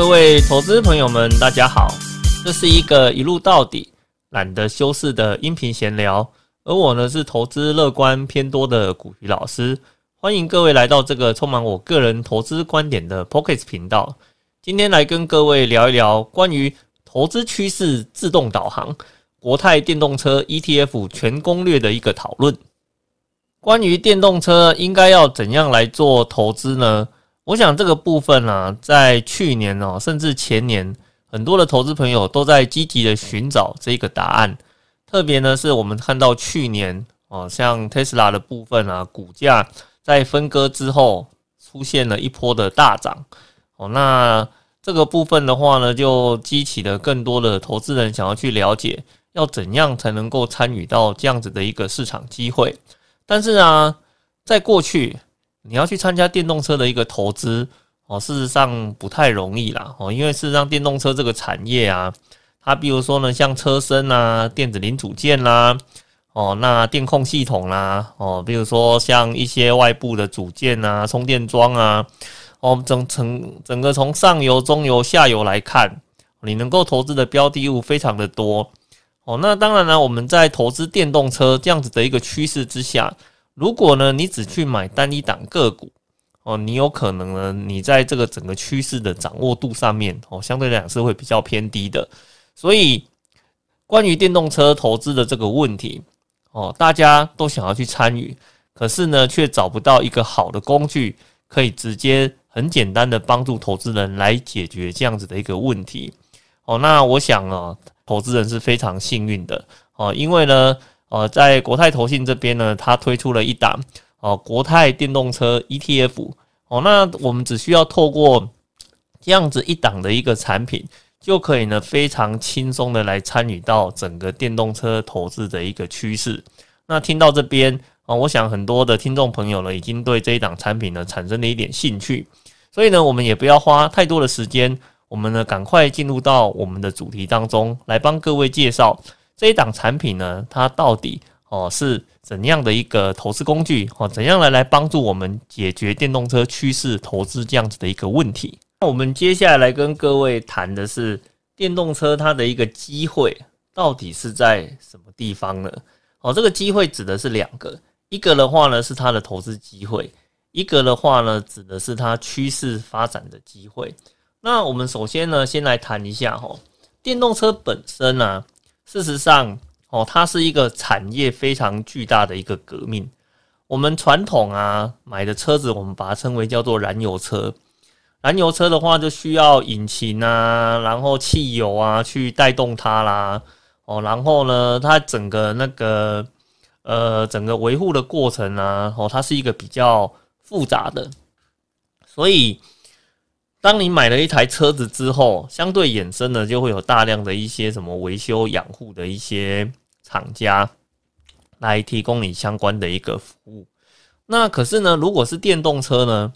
各位投资朋友们，大家好，这是一个一路到底、懒得修饰的音频闲聊。而我呢，是投资乐观偏多的古鱼老师，欢迎各位来到这个充满我个人投资观点的 Pocket 频道。今天来跟各位聊一聊关于投资趋势自动导航、国泰电动车 ETF 全攻略的一个讨论。关于电动车应该要怎样来做投资呢？我想这个部分呢，在去年哦，甚至前年，很多的投资朋友都在积极的寻找这个答案。特别呢，是我们看到去年哦，像 Tesla 的部分啊，股价在分割之后出现了一波的大涨哦。那这个部分的话呢，就激起了更多的投资人想要去了解，要怎样才能够参与到这样子的一个市场机会。但是啊，在过去。你要去参加电动车的一个投资哦，事实上不太容易啦哦，因为事实上电动车这个产业啊，它比如说呢，像车身啊、电子零组件啦，哦，那电控系统啦，哦，比如说像一些外部的组件啊、充电桩啊，哦，整整整个从上游、中游、下游来看，你能够投资的标的物非常的多哦。那当然呢，我们在投资电动车这样子的一个趋势之下。如果呢，你只去买单一档个股哦，你有可能呢，你在这个整个趋势的掌握度上面哦，相对来讲是会比较偏低的。所以，关于电动车投资的这个问题哦，大家都想要去参与，可是呢，却找不到一个好的工具，可以直接很简单的帮助投资人来解决这样子的一个问题哦。那我想啊，投资人是非常幸运的哦，因为呢。呃，在国泰投信这边呢，它推出了一档哦，国泰电动车 ETF 哦，那我们只需要透过这样子一档的一个产品，就可以呢非常轻松的来参与到整个电动车投资的一个趋势。那听到这边啊，我想很多的听众朋友呢，已经对这一档产品呢产生了一点兴趣，所以呢，我们也不要花太多的时间，我们呢赶快进入到我们的主题当中来帮各位介绍。这一档产品呢，它到底哦是怎样的一个投资工具哦？怎样来来帮助我们解决电动车趋势投资这样子的一个问题？那我们接下来跟各位谈的是电动车它的一个机会到底是在什么地方呢？哦，这个机会指的是两个，一个的话呢是它的投资机会，一个的话呢指的是它趋势发展的机会。那我们首先呢先来谈一下哈，电动车本身呢。事实上，哦，它是一个产业非常巨大的一个革命。我们传统啊买的车子，我们把它称为叫做燃油车。燃油车的话，就需要引擎啊，然后汽油啊去带动它啦。哦，然后呢，它整个那个呃整个维护的过程啊，哦，它是一个比较复杂的，所以。当你买了一台车子之后，相对衍生的就会有大量的一些什么维修养护的一些厂家来提供你相关的一个服务。那可是呢，如果是电动车呢？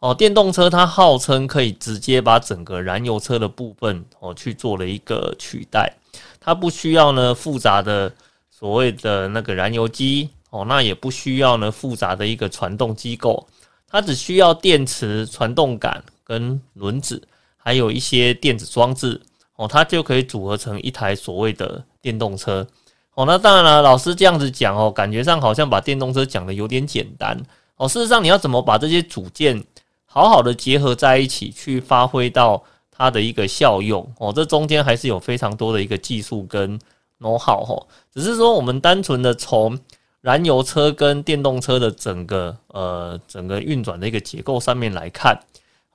哦，电动车它号称可以直接把整个燃油车的部分哦去做了一个取代，它不需要呢复杂的所谓的那个燃油机哦，那也不需要呢复杂的一个传动机构，它只需要电池、传动杆。跟轮子，还有一些电子装置哦，它就可以组合成一台所谓的电动车哦。那当然了，老师这样子讲哦，感觉上好像把电动车讲的有点简单哦。事实上，你要怎么把这些组件好好的结合在一起，去发挥到它的一个效用哦？这中间还是有非常多的一个技术跟 know how 哦。只是说，我们单纯的从燃油车跟电动车的整个呃整个运转的一个结构上面来看。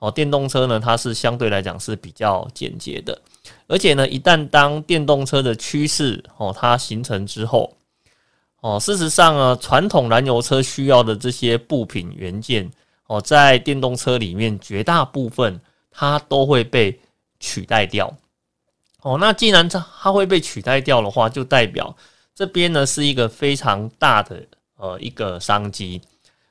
哦，电动车呢，它是相对来讲是比较简洁的，而且呢，一旦当电动车的趋势哦它形成之后，哦，事实上呢，传统燃油车需要的这些部品元件哦，在电动车里面绝大部分它都会被取代掉。哦，那既然它它会被取代掉的话，就代表这边呢是一个非常大的呃一个商机。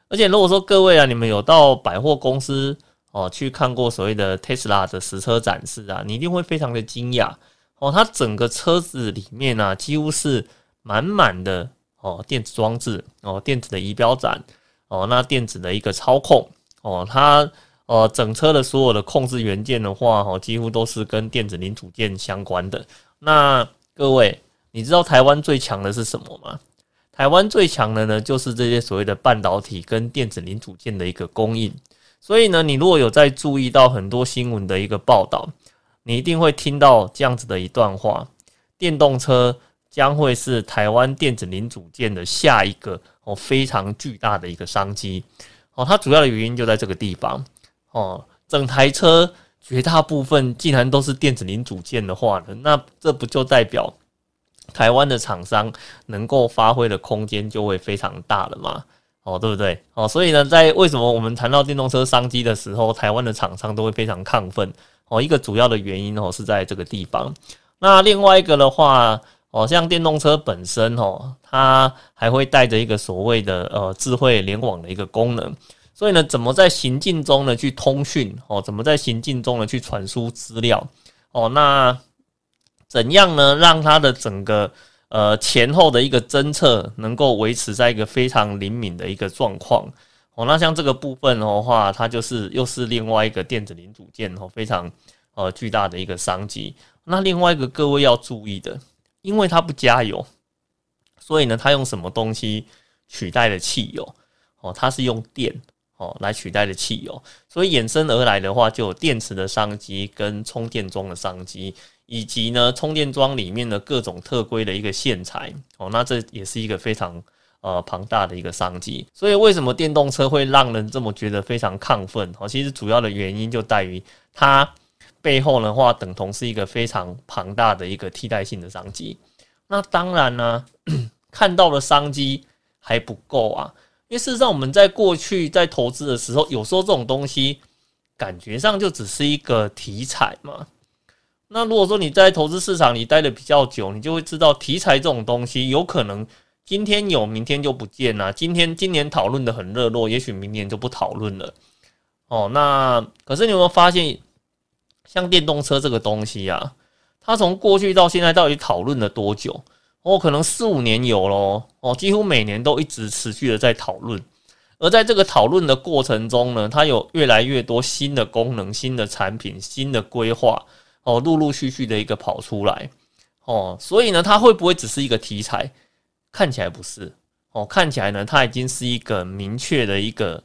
而且如果说各位啊，你们有到百货公司。哦，去看过所谓的 Tesla 的实车展示啊，你一定会非常的惊讶哦。它整个车子里面呢，几乎是满满的哦电子装置哦，电子的仪表展哦，那电子的一个操控哦，它呃，整车的所有的控制元件的话，哦，几乎都是跟电子零组件相关的。那各位，你知道台湾最强的是什么吗？台湾最强的呢，就是这些所谓的半导体跟电子零组件的一个供应。所以呢，你如果有在注意到很多新闻的一个报道，你一定会听到这样子的一段话：电动车将会是台湾电子零组件的下一个哦非常巨大的一个商机。哦，它主要的原因就在这个地方。哦，整台车绝大部分既然都是电子零组件的话呢，那这不就代表台湾的厂商能够发挥的空间就会非常大了吗？哦，对不对？哦，所以呢，在为什么我们谈到电动车商机的时候，台湾的厂商都会非常亢奋？哦，一个主要的原因哦是在这个地方。那另外一个的话，哦，像电动车本身哦，它还会带着一个所谓的呃智慧联网的一个功能。所以呢，怎么在行进中呢去通讯？哦，怎么在行进中呢去传输资料？哦，那怎样呢让它的整个？呃，前后的一个侦测能够维持在一个非常灵敏的一个状况哦。那像这个部分的话，它就是又是另外一个电子零组件哦，非常呃巨大的一个商机。那另外一个各位要注意的，因为它不加油，所以呢，它用什么东西取代了汽油？哦，它是用电哦来取代的汽油，所以衍生而来的话，就有电池的商机跟充电桩的商机。以及呢，充电桩里面的各种特规的一个线材哦，那这也是一个非常呃庞大的一个商机。所以为什么电动车会让人这么觉得非常亢奋？哦，其实主要的原因就在于它背后的话，等同是一个非常庞大的一个替代性的商机。那当然呢，看到的商机还不够啊，因为事实上我们在过去在投资的时候，有时候这种东西感觉上就只是一个题材嘛。那如果说你在投资市场里待的比较久，你就会知道题材这种东西有可能今天有，明天就不见了。今天今年讨论的很热络，也许明年就不讨论了。哦，那可是你有没有发现，像电动车这个东西啊，它从过去到现在到底讨论了多久？哦，可能四五年有咯。哦，几乎每年都一直持续的在讨论。而在这个讨论的过程中呢，它有越来越多新的功能、新的产品、新的规划。哦，陆陆续续的一个跑出来，哦，所以呢，它会不会只是一个题材？看起来不是，哦，看起来呢，它已经是一个明确的一个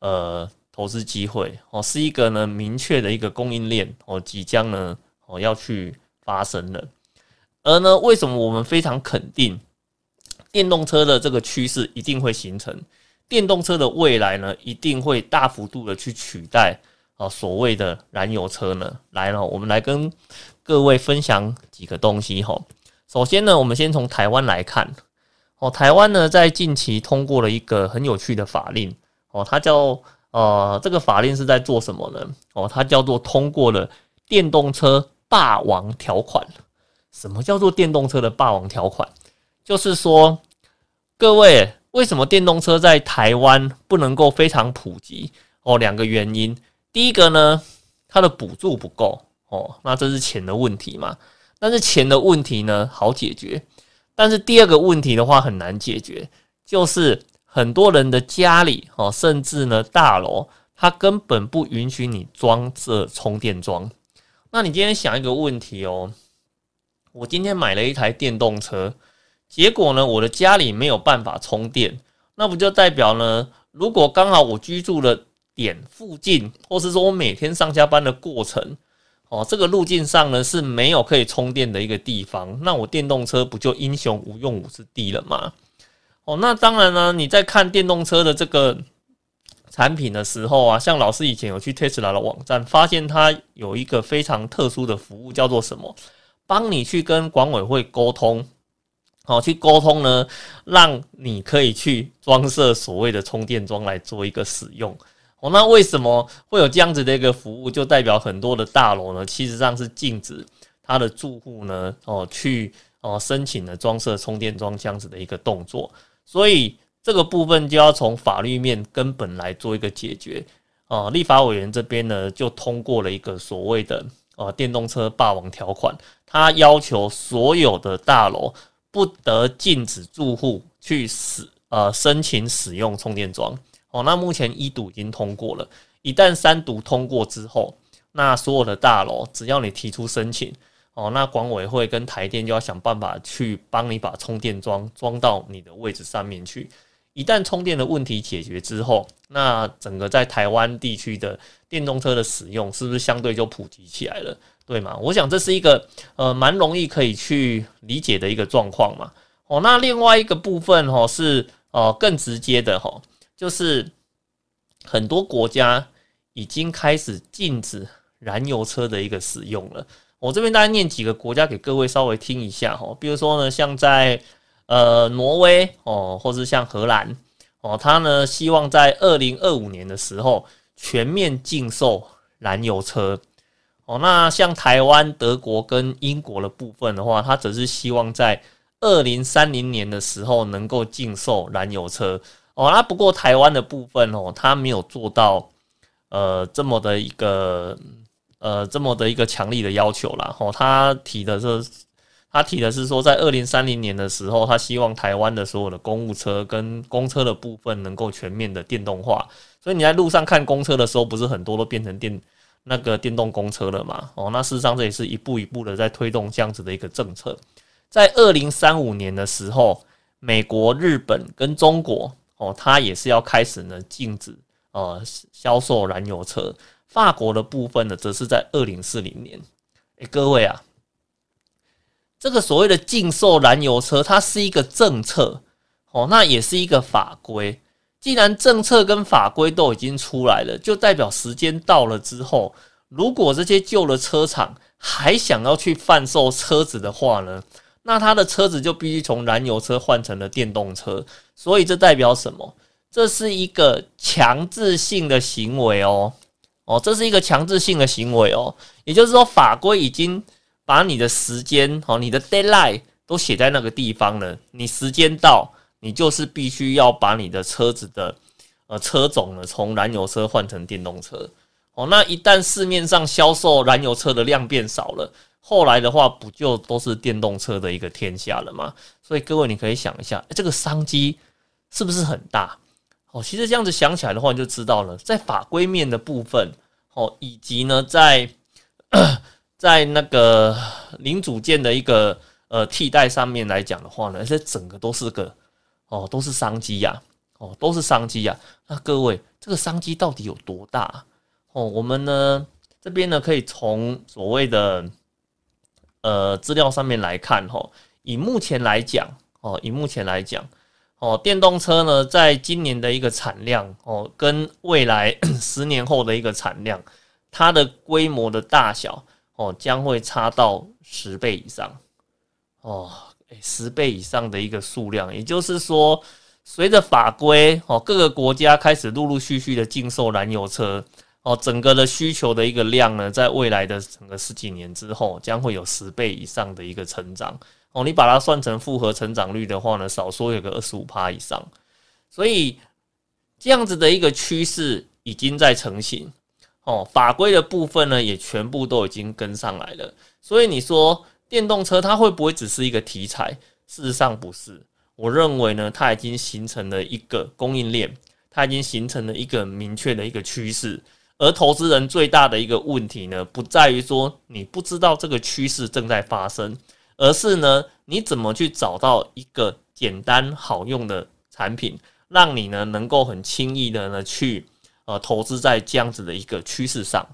呃投资机会，哦，是一个呢明确的一个供应链，哦，即将呢哦要去发生了。而呢，为什么我们非常肯定电动车的这个趋势一定会形成？电动车的未来呢，一定会大幅度的去取代。哦，所谓的燃油车呢，来了，我们来跟各位分享几个东西哈。首先呢，我们先从台湾来看，哦，台湾呢在近期通过了一个很有趣的法令，哦，它叫呃，这个法令是在做什么呢？哦，它叫做通过了电动车霸王条款。什么叫做电动车的霸王条款？就是说，各位为什么电动车在台湾不能够非常普及？哦，两个原因。第一个呢，它的补助不够哦，那这是钱的问题嘛？但是钱的问题呢，好解决。但是第二个问题的话很难解决，就是很多人的家里哦，甚至呢大楼，它根本不允许你装这充电桩。那你今天想一个问题哦，我今天买了一台电动车，结果呢，我的家里没有办法充电，那不就代表呢？如果刚好我居住的点附近，或是说我每天上下班的过程，哦，这个路径上呢是没有可以充电的一个地方，那我电动车不就英雄无用武之地了吗？哦，那当然呢，你在看电动车的这个产品的时候啊，像老师以前有去 Tesla 的网站，发现它有一个非常特殊的服务，叫做什么？帮你去跟管委会沟通，好，去沟通呢，让你可以去装设所谓的充电桩来做一个使用。哦，那为什么会有这样子的一个服务？就代表很多的大楼呢，其实上是禁止它的住户呢，哦，去哦申请的装设充电桩这样子的一个动作。所以这个部分就要从法律面根本来做一个解决。哦，立法委员这边呢，就通过了一个所谓的呃电动车霸王条款，他要求所有的大楼不得禁止住户去使呃申请使用充电桩。哦，那目前一读已经通过了，一旦三读通过之后，那所有的大楼只要你提出申请，哦，那管委会跟台电就要想办法去帮你把充电桩装到你的位置上面去。一旦充电的问题解决之后，那整个在台湾地区的电动车的使用是不是相对就普及起来了？对吗？我想这是一个呃蛮容易可以去理解的一个状况嘛。哦，那另外一个部分哈是呃更直接的哈，就是很多国家已经开始禁止燃油车的一个使用了。我这边大概念几个国家给各位稍微听一下哈，比如说呢，像在呃挪威哦，或是像荷兰哦，它呢希望在二零二五年的时候全面禁售燃油车。哦，那像台湾、德国跟英国的部分的话，它只是希望在二零三零年的时候能够禁售燃油车。哦，那不过台湾的部分哦，它没有做到呃这么的一个呃这么的一个强力的要求啦。哦，他提的是他提的是说，在二零三零年的时候，他希望台湾的所有的公务车跟公车的部分能够全面的电动化。所以你在路上看公车的时候，不是很多都变成电。那个电动公车了嘛？哦，那事实上这也是一步一步的在推动这样子的一个政策。在二零三五年的时候，美国、日本跟中国哦，它也是要开始呢禁止呃销售燃油车。法国的部分呢，则是在二零四零年。诶，各位啊，这个所谓的禁售燃油车，它是一个政策哦，那也是一个法规。既然政策跟法规都已经出来了，就代表时间到了之后，如果这些旧的车厂还想要去贩售车子的话呢，那他的车子就必须从燃油车换成了电动车。所以这代表什么？这是一个强制性的行为哦，哦，这是一个强制性的行为哦。也就是说，法规已经把你的时间哦，你的 deadline 都写在那个地方了，你时间到。你就是必须要把你的车子的呃车种呢，从燃油车换成电动车哦。那一旦市面上销售燃油车的量变少了，后来的话不就都是电动车的一个天下了吗？所以各位你可以想一下，这个商机是不是很大？哦，其实这样子想起来的话，你就知道了，在法规面的部分哦，以及呢，在 在那个零组件的一个呃替代上面来讲的话呢，这整个都是个。哦，都是商机呀！哦，都是商机呀！那各位，这个商机到底有多大？哦，我们呢这边呢可以从所谓的呃资料上面来看，哈，以目前来讲，哦，以目前来讲，哦，电动车呢在今年的一个产量，哦，跟未来 十年后的一个产量，它的规模的大小，哦，将会差到十倍以上，哦。十倍以上的一个数量，也就是说，随着法规哦，各个国家开始陆陆续续的禁售燃油车哦，整个的需求的一个量呢，在未来的整个十几年之后，将会有十倍以上的一个成长哦。你把它算成复合成长率的话呢，少说有个二十五趴以上。所以这样子的一个趋势已经在成型哦，法规的部分呢，也全部都已经跟上来了。所以你说。电动车它会不会只是一个题材？事实上不是，我认为呢，它已经形成了一个供应链，它已经形成了一个明确的一个趋势。而投资人最大的一个问题呢，不在于说你不知道这个趋势正在发生，而是呢，你怎么去找到一个简单好用的产品，让你呢能够很轻易的呢去呃投资在这样子的一个趋势上。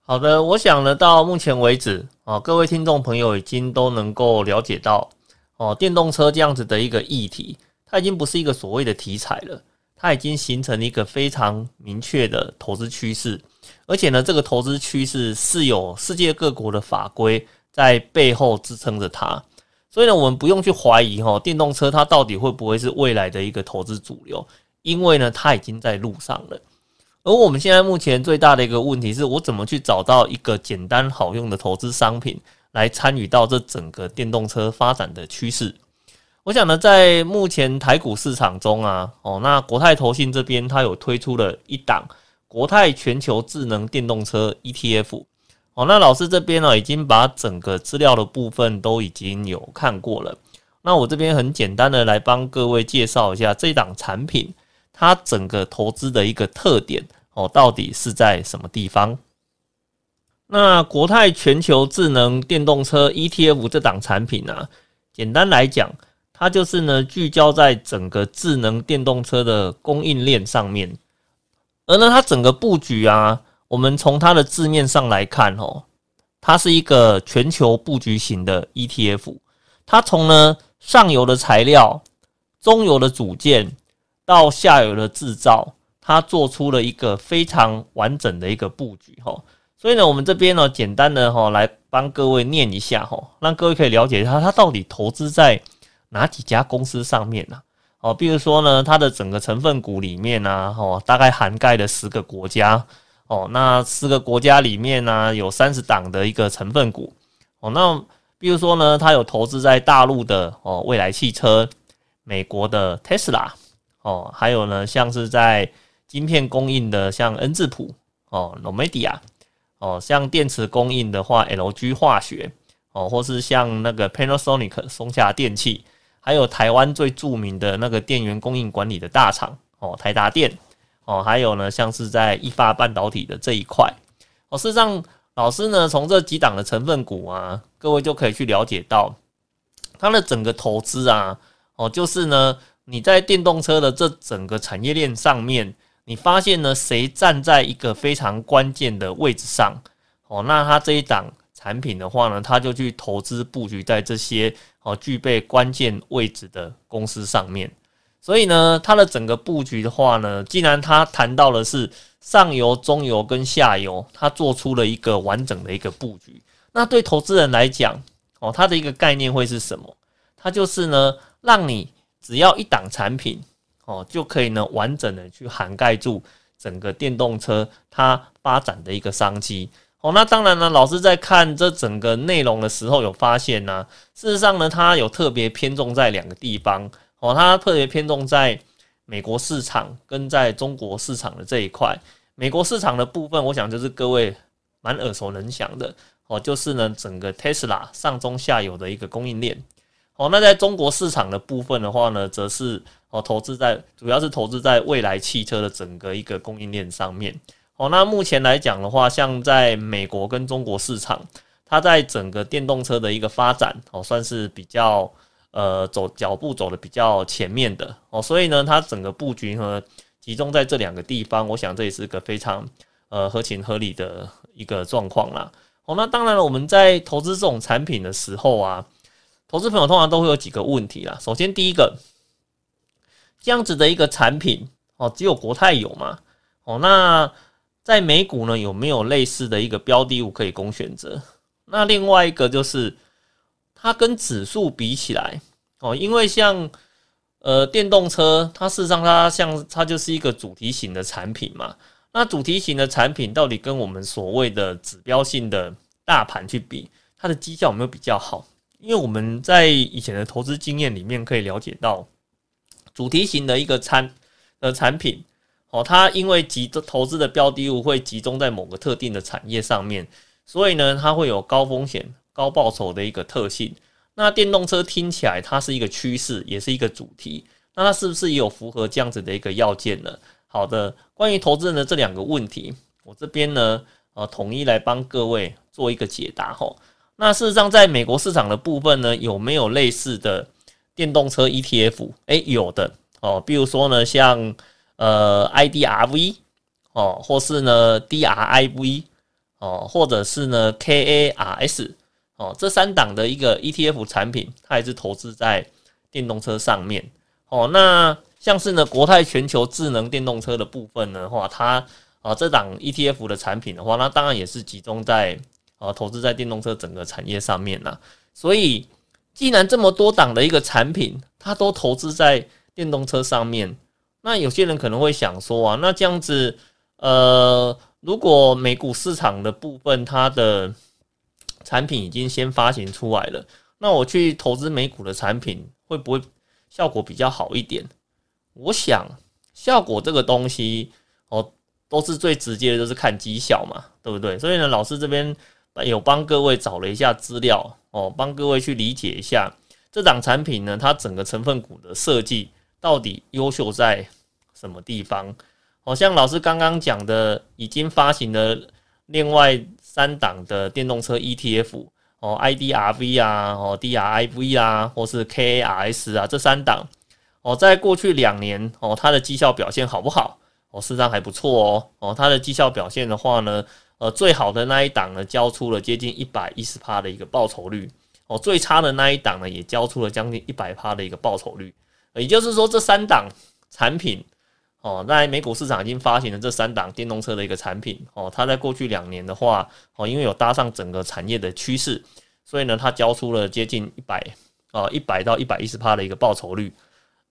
好的，我想呢，到目前为止啊，各位听众朋友已经都能够了解到哦，电动车这样子的一个议题，它已经不是一个所谓的题材了，它已经形成一个非常明确的投资趋势，而且呢，这个投资趋势是有世界各国的法规在背后支撑着它，所以呢，我们不用去怀疑哈，电动车它到底会不会是未来的一个投资主流，因为呢，它已经在路上了。而我们现在目前最大的一个问题是我怎么去找到一个简单好用的投资商品来参与到这整个电动车发展的趋势？我想呢，在目前台股市场中啊，哦，那国泰投信这边它有推出了一档国泰全球智能电动车 ETF，哦，那老师这边呢已经把整个资料的部分都已经有看过了，那我这边很简单的来帮各位介绍一下这档产品。它整个投资的一个特点，哦，到底是在什么地方？那国泰全球智能电动车 ETF 这档产品呢？简单来讲，它就是呢聚焦在整个智能电动车的供应链上面，而呢它整个布局啊，我们从它的字面上来看哦，它是一个全球布局型的 ETF，它从呢上游的材料、中游的组件到下游的制造，它做出了一个非常完整的一个布局哈。所以呢，我们这边呢，简单的哈来帮各位念一下哈，让各位可以了解一下它到底投资在哪几家公司上面呢？哦，比如说呢，它的整个成分股里面呢，哦，大概涵盖了十个国家。哦，那十个国家里面呢，有三十档的一个成分股。哦，那比如说呢，它有投资在大陆的哦，未来汽车，美国的 Tesla 哦，还有呢，像是在晶片供应的像恩智浦哦，Nomedia。哦，像电池供应的话，LG 化学。哦，或是像那个 Panasonic 松下电器，还有台湾最著名的那个电源供应管理的大厂哦，台达电哦，还有呢，像是在一发半导体的这一块哦，事实上，老师呢从这几档的成分股啊，各位就可以去了解到它的整个投资啊，哦，就是呢你在电动车的这整个产业链上面。你发现呢？谁站在一个非常关键的位置上？哦，那它这一档产品的话呢，他就去投资布局在这些哦具备关键位置的公司上面。所以呢，它的整个布局的话呢，既然他谈到的是上游、中游跟下游，他做出了一个完整的一个布局。那对投资人来讲，哦，它的一个概念会是什么？它就是呢，让你只要一档产品。哦，就可以呢，完整的去涵盖住整个电动车它发展的一个商机。哦，那当然呢，老师在看这整个内容的时候，有发现呢，事实上呢，它有特别偏重在两个地方。哦，它特别偏重在美国市场跟在中国市场的这一块。美国市场的部分，我想就是各位蛮耳熟能详的。哦，就是呢，整个 Tesla 上中下游的一个供应链。哦，那在中国市场的部分的话呢，则是哦投资在主要是投资在未来汽车的整个一个供应链上面。哦，那目前来讲的话，像在美国跟中国市场，它在整个电动车的一个发展哦，算是比较呃走脚步走的比较前面的哦，所以呢，它整个布局呢集中在这两个地方，我想这也是个非常呃合情合理的一个状况啦。哦，那当然了，我们在投资这种产品的时候啊。投资朋友通常都会有几个问题啦。首先，第一个，这样子的一个产品哦，只有国泰有嘛？哦，那在美股呢，有没有类似的一个标的物可以供选择？那另外一个就是，它跟指数比起来哦，因为像呃电动车，它事实上它像它就是一个主题型的产品嘛。那主题型的产品到底跟我们所谓的指标性的大盘去比，它的绩效有没有比较好？因为我们在以前的投资经验里面可以了解到，主题型的一个产的产品，哦，它因为集投资的标的物会集中在某个特定的产业上面，所以呢，它会有高风险高报酬的一个特性。那电动车听起来它是一个趋势，也是一个主题，那它是不是也有符合这样子的一个要件呢？好的，关于投资人的这两个问题，我这边呢，呃，统一来帮各位做一个解答吼。那事实上，在美国市场的部分呢，有没有类似的电动车 ETF？诶，有的哦。比如说呢，像呃 IDRV 哦，或是呢 DRIV 哦，或者是呢 KARS 哦，这三档的一个 ETF 产品，它也是投资在电动车上面哦。那像是呢国泰全球智能电动车的部分的话，它啊这档 ETF 的产品的话，那当然也是集中在。啊，投资在电动车整个产业上面啦，所以既然这么多档的一个产品，它都投资在电动车上面，那有些人可能会想说啊，那这样子，呃，如果美股市场的部分它的产品已经先发行出来了，那我去投资美股的产品会不会效果比较好一点？我想效果这个东西哦，都是最直接的，就是看绩效嘛，对不对？所以呢，老师这边。有帮各位找了一下资料哦，帮各位去理解一下这档产品呢，它整个成分股的设计到底优秀在什么地方好像老师刚刚讲的，已经发行了另外三档的电动车 ETF 哦，IDRV 啊，哦，DRIV 啊，或是 KARS 啊，这三档哦，在过去两年哦，它的绩效表现好不好？哦，事实上还不错哦。哦，它的绩效表现的话呢，呃，最好的那一档呢，交出了接近一百一十趴的一个报酬率。哦，最差的那一档呢，也交出了将近一百趴的一个报酬率。也就是说，这三档产品，哦，在美股市场已经发行了这三档电动车的一个产品。哦，它在过去两年的话，哦，因为有搭上整个产业的趋势，所以呢，它交出了接近一百，啊，一百到一百一十趴的一个报酬率。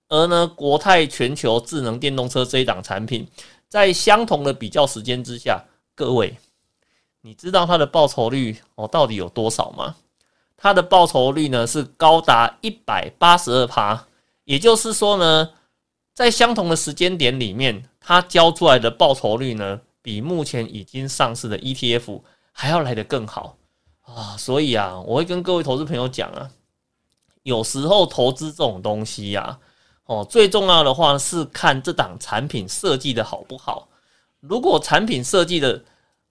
而呢，国泰全球智能电动车这一档产品，在相同的比较时间之下，各位，你知道它的报酬率哦到底有多少吗？它的报酬率呢是高达一百八十二趴，也就是说呢，在相同的时间点里面，它交出来的报酬率呢，比目前已经上市的 ETF 还要来得更好啊！所以啊，我会跟各位投资朋友讲啊，有时候投资这种东西呀。哦，最重要的话是看这档产品设计的好不好。如果产品设计的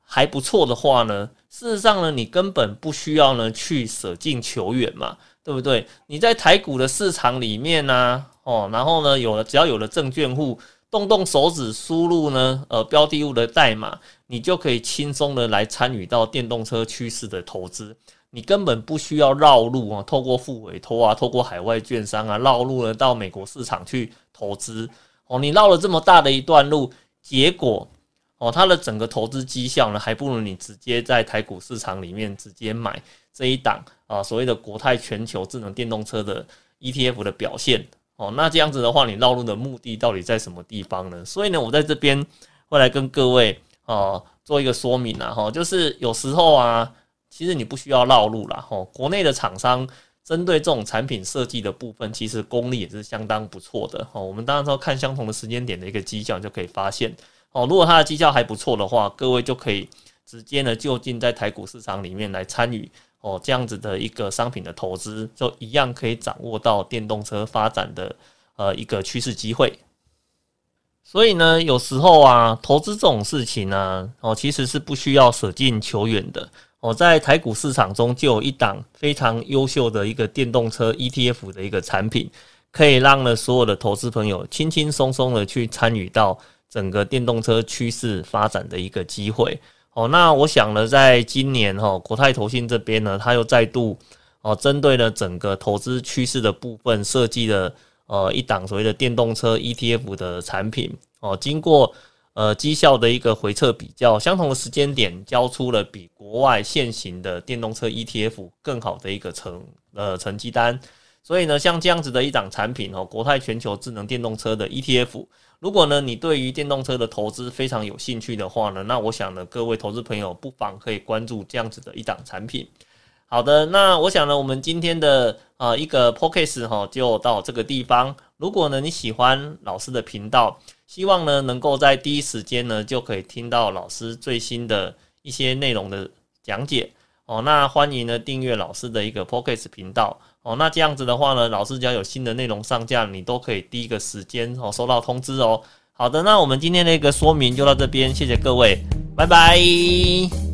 还不错的话呢，事实上呢，你根本不需要呢去舍近求远嘛，对不对？你在台股的市场里面呢，哦，然后呢，有了只要有了证券户，动动手指输入呢，呃，标的物的代码，你就可以轻松的来参与到电动车趋势的投资。你根本不需要绕路啊，透过副委托啊，透过海外券商啊，绕路呢到美国市场去投资哦。你绕了这么大的一段路，结果哦，它的整个投资绩效呢，还不如你直接在台股市场里面直接买这一档啊，所谓的国泰全球智能电动车的 ETF 的表现哦。那这样子的话，你绕路的目的到底在什么地方呢？所以呢，我在这边会来跟各位啊做一个说明啊，哈，就是有时候啊。其实你不需要绕路啦，吼，国内的厂商针对这种产品设计的部分，其实功力也是相当不错的，吼。我们当然说看相同的时间点的一个绩效就可以发现，哦，如果它的绩效还不错的话，各位就可以直接呢就近在台股市场里面来参与，哦，这样子的一个商品的投资，就一样可以掌握到电动车发展的呃一个趋势机会。所以呢，有时候啊，投资这种事情呢，哦，其实是不需要舍近求远的。我在台股市场中就有一档非常优秀的一个电动车 ETF 的一个产品，可以让呢所有的投资朋友轻轻松松的去参与到整个电动车趋势发展的一个机会。哦，那我想呢，在今年哈国泰投信这边呢，它又再度哦针对了整个投资趋势的部分设计了呃一档所谓的电动车 ETF 的产品。哦，经过。呃，绩效的一个回测比较，相同的时间点交出了比国外现行的电动车 ETF 更好的一个成呃成绩单。所以呢，像这样子的一档产品哦，国泰全球智能电动车的 ETF，如果呢你对于电动车的投资非常有兴趣的话呢，那我想呢各位投资朋友不妨可以关注这样子的一档产品。好的，那我想呢我们今天的呃一个 p o c a s t 哈就到这个地方。如果呢你喜欢老师的频道，希望呢，能够在第一时间呢，就可以听到老师最新的一些内容的讲解哦。那欢迎呢订阅老师的一个 p o c k e t 频道哦。那这样子的话呢，老师只要有新的内容上架，你都可以第一个时间哦收到通知哦。好的，那我们今天的一个说明就到这边，谢谢各位，拜拜。